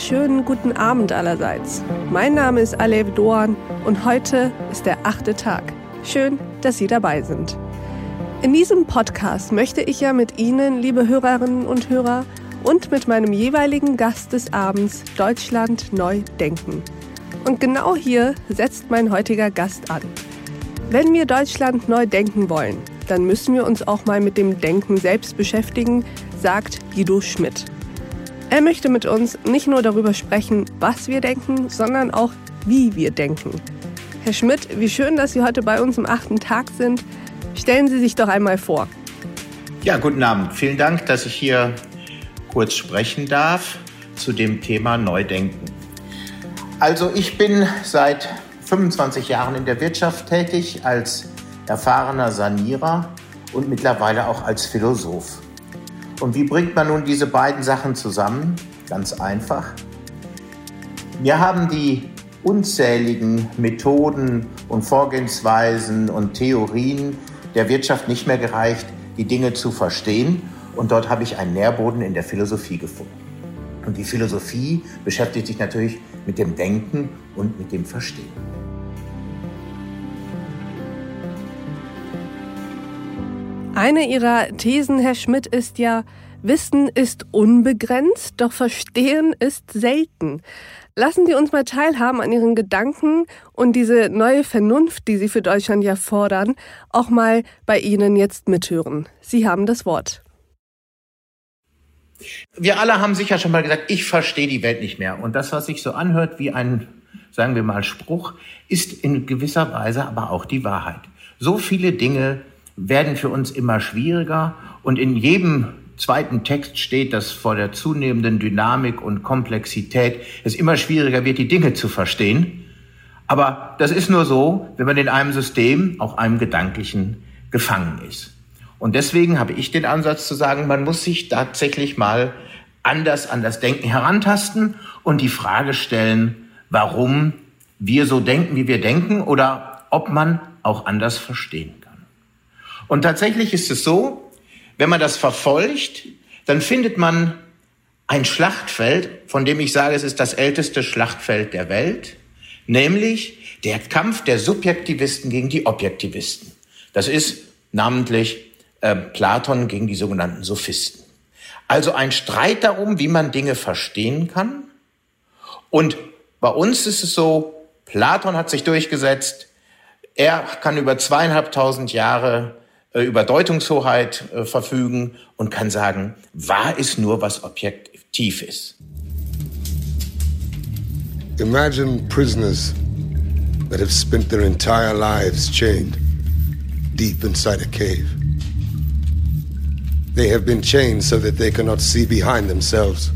wunderschönen guten Abend allerseits. Mein Name ist Alev Doan und heute ist der achte Tag. Schön, dass Sie dabei sind. In diesem Podcast möchte ich ja mit Ihnen, liebe Hörerinnen und Hörer, und mit meinem jeweiligen Gast des Abends Deutschland neu denken. Und genau hier setzt mein heutiger Gast an. Wenn wir Deutschland neu denken wollen, dann müssen wir uns auch mal mit dem Denken selbst beschäftigen, sagt Guido Schmidt. Er möchte mit uns nicht nur darüber sprechen, was wir denken, sondern auch, wie wir denken. Herr Schmidt, wie schön, dass Sie heute bei uns im achten Tag sind. Stellen Sie sich doch einmal vor. Ja, guten Abend. Vielen Dank, dass ich hier kurz sprechen darf zu dem Thema Neudenken. Also ich bin seit 25 Jahren in der Wirtschaft tätig als erfahrener Sanierer und mittlerweile auch als Philosoph. Und wie bringt man nun diese beiden Sachen zusammen? Ganz einfach. Wir haben die unzähligen Methoden und Vorgehensweisen und Theorien der Wirtschaft nicht mehr gereicht, die Dinge zu verstehen. Und dort habe ich einen Nährboden in der Philosophie gefunden. Und die Philosophie beschäftigt sich natürlich mit dem Denken und mit dem Verstehen. Eine Ihrer Thesen, Herr Schmidt, ist ja, Wissen ist unbegrenzt, doch Verstehen ist selten. Lassen Sie uns mal teilhaben an Ihren Gedanken und diese neue Vernunft, die Sie für Deutschland ja fordern, auch mal bei Ihnen jetzt mithören. Sie haben das Wort. Wir alle haben sicher schon mal gesagt, ich verstehe die Welt nicht mehr. Und das, was sich so anhört wie ein, sagen wir mal, Spruch, ist in gewisser Weise aber auch die Wahrheit. So viele Dinge werden für uns immer schwieriger und in jedem zweiten Text steht, dass vor der zunehmenden Dynamik und Komplexität es immer schwieriger wird, die Dinge zu verstehen. Aber das ist nur so, wenn man in einem System, auch einem gedanklichen, gefangen ist. Und deswegen habe ich den Ansatz zu sagen, man muss sich tatsächlich mal anders an das Denken herantasten und die Frage stellen, warum wir so denken, wie wir denken oder ob man auch anders verstehen und tatsächlich ist es so, wenn man das verfolgt, dann findet man ein Schlachtfeld, von dem ich sage, es ist das älteste Schlachtfeld der Welt, nämlich der Kampf der Subjektivisten gegen die Objektivisten. Das ist namentlich äh, Platon gegen die sogenannten Sophisten. Also ein Streit darum, wie man Dinge verstehen kann. Und bei uns ist es so, Platon hat sich durchgesetzt, er kann über zweieinhalbtausend Jahre über Deutungshoheit äh, verfügen und kann sagen, wahr ist nur, was objektiv ist. Imagine prisoners that have spent their entire lives chained deep inside a cave. They have been chained so that they cannot see behind themselves.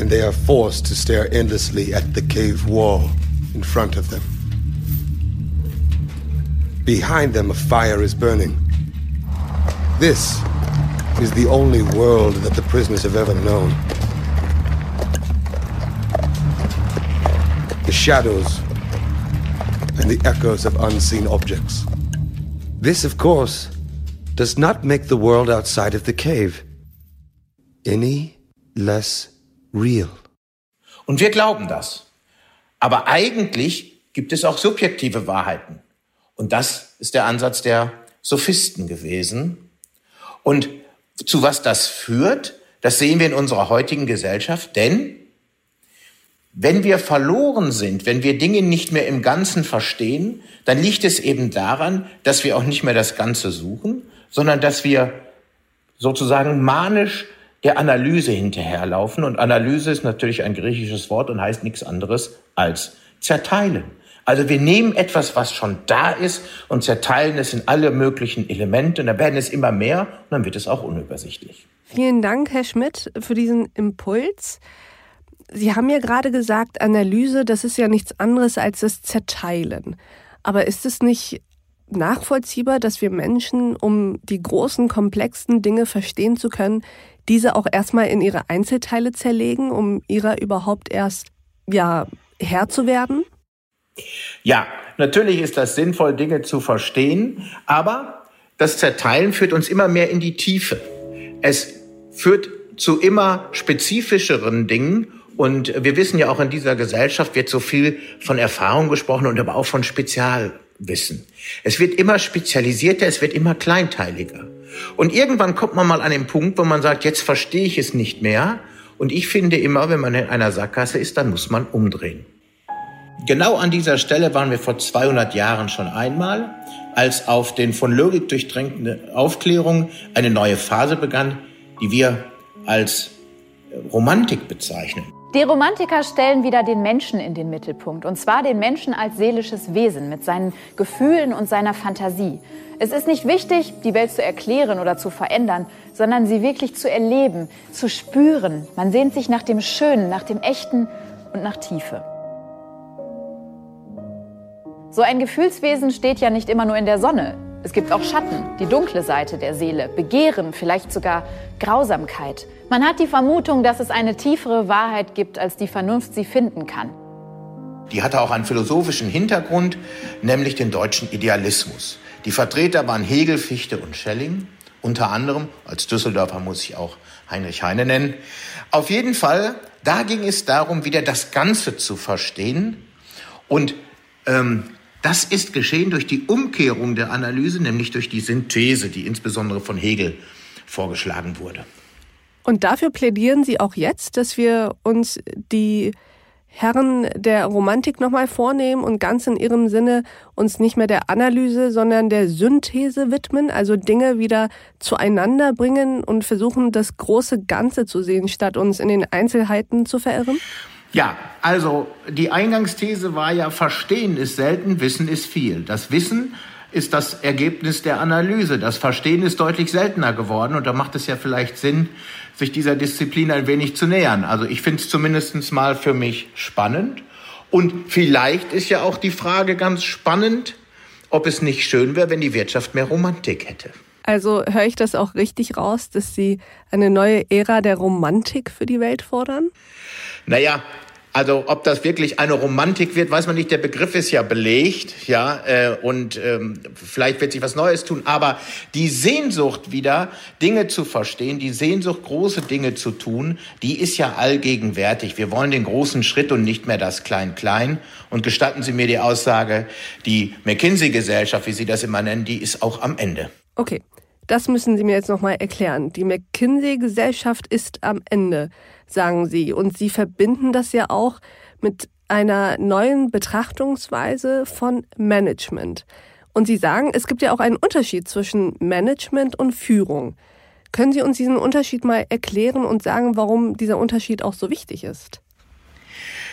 And they are forced to stare endlessly at the cave wall in front of them. Behind them, a fire is burning. This is the only world that the prisoners have ever known. The shadows and the echoes of unseen objects. This, of course, does not make the world outside of the cave any less real. Und wir glauben das. Aber eigentlich gibt es auch subjektive Wahrheiten. Und das ist der Ansatz der Sophisten gewesen. Und zu was das führt, das sehen wir in unserer heutigen Gesellschaft, denn wenn wir verloren sind, wenn wir Dinge nicht mehr im Ganzen verstehen, dann liegt es eben daran, dass wir auch nicht mehr das Ganze suchen, sondern dass wir sozusagen manisch der Analyse hinterherlaufen. Und Analyse ist natürlich ein griechisches Wort und heißt nichts anderes als zerteilen. Also wir nehmen etwas, was schon da ist und zerteilen es in alle möglichen Elemente und dann werden es immer mehr und dann wird es auch unübersichtlich. Vielen Dank, Herr Schmidt, für diesen Impuls. Sie haben ja gerade gesagt, Analyse, das ist ja nichts anderes als das Zerteilen. Aber ist es nicht nachvollziehbar, dass wir Menschen, um die großen, komplexen Dinge verstehen zu können, diese auch erstmal in ihre Einzelteile zerlegen, um ihrer überhaupt erst ja Herr zu werden? Ja, natürlich ist das sinnvoll, Dinge zu verstehen, aber das Zerteilen führt uns immer mehr in die Tiefe. Es führt zu immer spezifischeren Dingen Und wir wissen ja auch in dieser Gesellschaft wird so viel von Erfahrung gesprochen und aber auch von Spezialwissen. Es wird immer spezialisierter, es wird immer kleinteiliger. Und irgendwann kommt man mal an den Punkt, wo man sagt, jetzt verstehe ich es nicht mehr. Und ich finde immer, wenn man in einer Sackgasse ist, dann muss man umdrehen. Genau an dieser Stelle waren wir vor 200 Jahren schon einmal, als auf den von Logik durchdrängten Aufklärung eine neue Phase begann, die wir als Romantik bezeichnen. Die Romantiker stellen wieder den Menschen in den Mittelpunkt, und zwar den Menschen als seelisches Wesen mit seinen Gefühlen und seiner Fantasie. Es ist nicht wichtig, die Welt zu erklären oder zu verändern, sondern sie wirklich zu erleben, zu spüren. Man sehnt sich nach dem Schönen, nach dem Echten und nach Tiefe. So ein Gefühlswesen steht ja nicht immer nur in der Sonne. Es gibt auch Schatten, die dunkle Seite der Seele, Begehren, vielleicht sogar Grausamkeit. Man hat die Vermutung, dass es eine tiefere Wahrheit gibt, als die Vernunft sie finden kann. Die hatte auch einen philosophischen Hintergrund, nämlich den deutschen Idealismus. Die Vertreter waren Hegel, Fichte und Schelling. Unter anderem, als Düsseldorfer muss ich auch Heinrich Heine nennen. Auf jeden Fall, da ging es darum, wieder das Ganze zu verstehen. Und ähm, das ist geschehen durch die Umkehrung der Analyse, nämlich durch die Synthese, die insbesondere von Hegel vorgeschlagen wurde. Und dafür plädieren Sie auch jetzt, dass wir uns die Herren der Romantik nochmal vornehmen und ganz in ihrem Sinne uns nicht mehr der Analyse, sondern der Synthese widmen, also Dinge wieder zueinander bringen und versuchen, das große Ganze zu sehen, statt uns in den Einzelheiten zu verirren? Ja, also die Eingangsthese war ja, Verstehen ist selten, Wissen ist viel. Das Wissen ist das Ergebnis der Analyse. Das Verstehen ist deutlich seltener geworden und da macht es ja vielleicht Sinn, sich dieser Disziplin ein wenig zu nähern. Also ich finde es zumindest mal für mich spannend. Und vielleicht ist ja auch die Frage ganz spannend, ob es nicht schön wäre, wenn die Wirtschaft mehr Romantik hätte. Also höre ich das auch richtig raus, dass Sie eine neue Ära der Romantik für die Welt fordern? Naja, also ob das wirklich eine Romantik wird, weiß man nicht. Der Begriff ist ja belegt, ja, äh, und ähm, vielleicht wird sich was Neues tun. Aber die Sehnsucht wieder, Dinge zu verstehen, die Sehnsucht, große Dinge zu tun, die ist ja allgegenwärtig. Wir wollen den großen Schritt und nicht mehr das Klein-Klein. Und gestatten Sie mir die Aussage, die McKinsey-Gesellschaft, wie Sie das immer nennen, die ist auch am Ende. Okay. Das müssen Sie mir jetzt nochmal erklären. Die McKinsey-Gesellschaft ist am Ende, sagen Sie. Und Sie verbinden das ja auch mit einer neuen Betrachtungsweise von Management. Und Sie sagen, es gibt ja auch einen Unterschied zwischen Management und Führung. Können Sie uns diesen Unterschied mal erklären und sagen, warum dieser Unterschied auch so wichtig ist?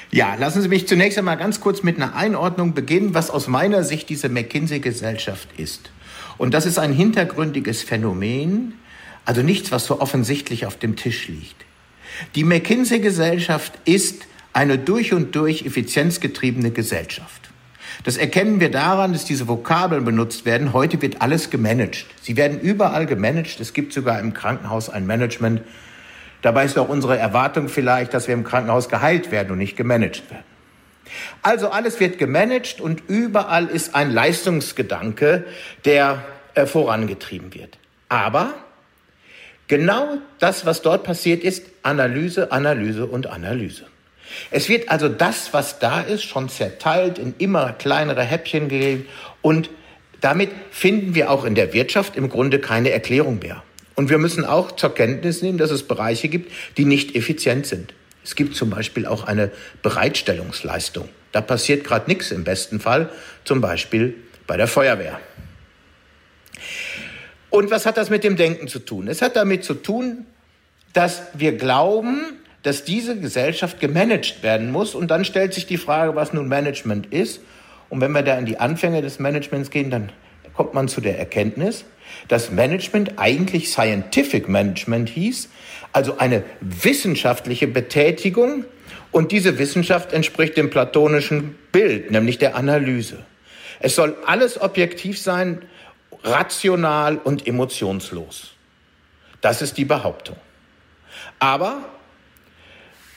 Ja, lassen Sie mich zunächst einmal ganz kurz mit einer Einordnung beginnen, was aus meiner Sicht diese McKinsey-Gesellschaft ist. Und das ist ein hintergründiges Phänomen, also nichts, was so offensichtlich auf dem Tisch liegt. Die McKinsey-Gesellschaft ist eine durch und durch effizienzgetriebene Gesellschaft. Das erkennen wir daran, dass diese Vokabeln benutzt werden. Heute wird alles gemanagt. Sie werden überall gemanagt. Es gibt sogar im Krankenhaus ein Management. Dabei ist auch unsere Erwartung vielleicht, dass wir im Krankenhaus geheilt werden und nicht gemanagt werden. Also alles wird gemanagt und überall ist ein Leistungsgedanke, der äh, vorangetrieben wird. Aber genau das, was dort passiert ist, Analyse, Analyse und Analyse. Es wird also das, was da ist, schon zerteilt in immer kleinere Häppchen gegeben und damit finden wir auch in der Wirtschaft im Grunde keine Erklärung mehr. Und wir müssen auch zur Kenntnis nehmen, dass es Bereiche gibt, die nicht effizient sind. Es gibt zum Beispiel auch eine Bereitstellungsleistung. Da passiert gerade nichts im besten Fall, zum Beispiel bei der Feuerwehr. Und was hat das mit dem Denken zu tun? Es hat damit zu tun, dass wir glauben, dass diese Gesellschaft gemanagt werden muss. Und dann stellt sich die Frage, was nun Management ist. Und wenn wir da in die Anfänge des Managements gehen, dann kommt man zu der Erkenntnis, dass Management eigentlich Scientific Management hieß, also eine wissenschaftliche Betätigung. Und diese Wissenschaft entspricht dem platonischen Bild, nämlich der Analyse. Es soll alles objektiv sein, rational und emotionslos. Das ist die Behauptung. Aber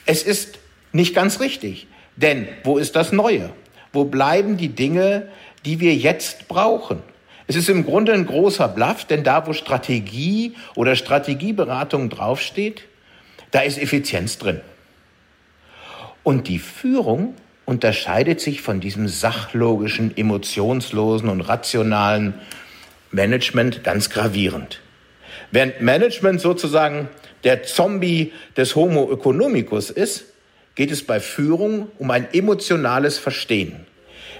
es ist nicht ganz richtig. Denn wo ist das Neue? Wo bleiben die Dinge, die wir jetzt brauchen? Es ist im Grunde ein großer Bluff, denn da, wo Strategie oder Strategieberatung draufsteht, da ist Effizienz drin. Und die Führung unterscheidet sich von diesem sachlogischen, emotionslosen und rationalen Management ganz gravierend. Während Management sozusagen der Zombie des Homo economicus ist, geht es bei Führung um ein emotionales Verstehen.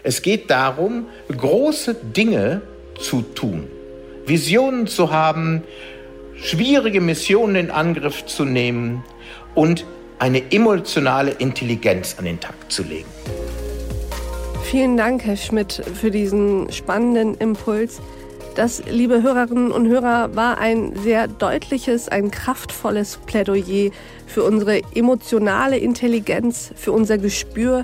Es geht darum, große Dinge zu tun, Visionen zu haben, schwierige Missionen in Angriff zu nehmen und eine emotionale Intelligenz an den Tag zu legen. Vielen Dank, Herr Schmidt, für diesen spannenden Impuls. Das, liebe Hörerinnen und Hörer, war ein sehr deutliches, ein kraftvolles Plädoyer für unsere emotionale Intelligenz, für unser Gespür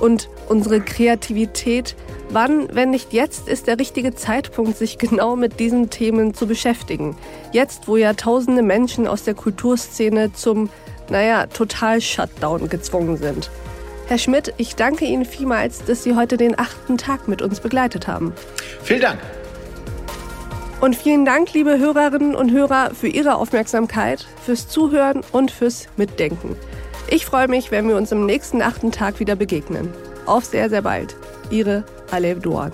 und unsere Kreativität. Wann, wenn nicht jetzt, ist der richtige Zeitpunkt, sich genau mit diesen Themen zu beschäftigen? Jetzt, wo ja tausende Menschen aus der Kulturszene zum, naja, Total-Shutdown gezwungen sind. Herr Schmidt, ich danke Ihnen vielmals, dass Sie heute den achten Tag mit uns begleitet haben. Vielen Dank. Und vielen Dank, liebe Hörerinnen und Hörer, für Ihre Aufmerksamkeit, fürs Zuhören und fürs Mitdenken. Ich freue mich, wenn wir uns im nächsten achten Tag wieder begegnen. Auf sehr, sehr bald. Ihre Alev Doan.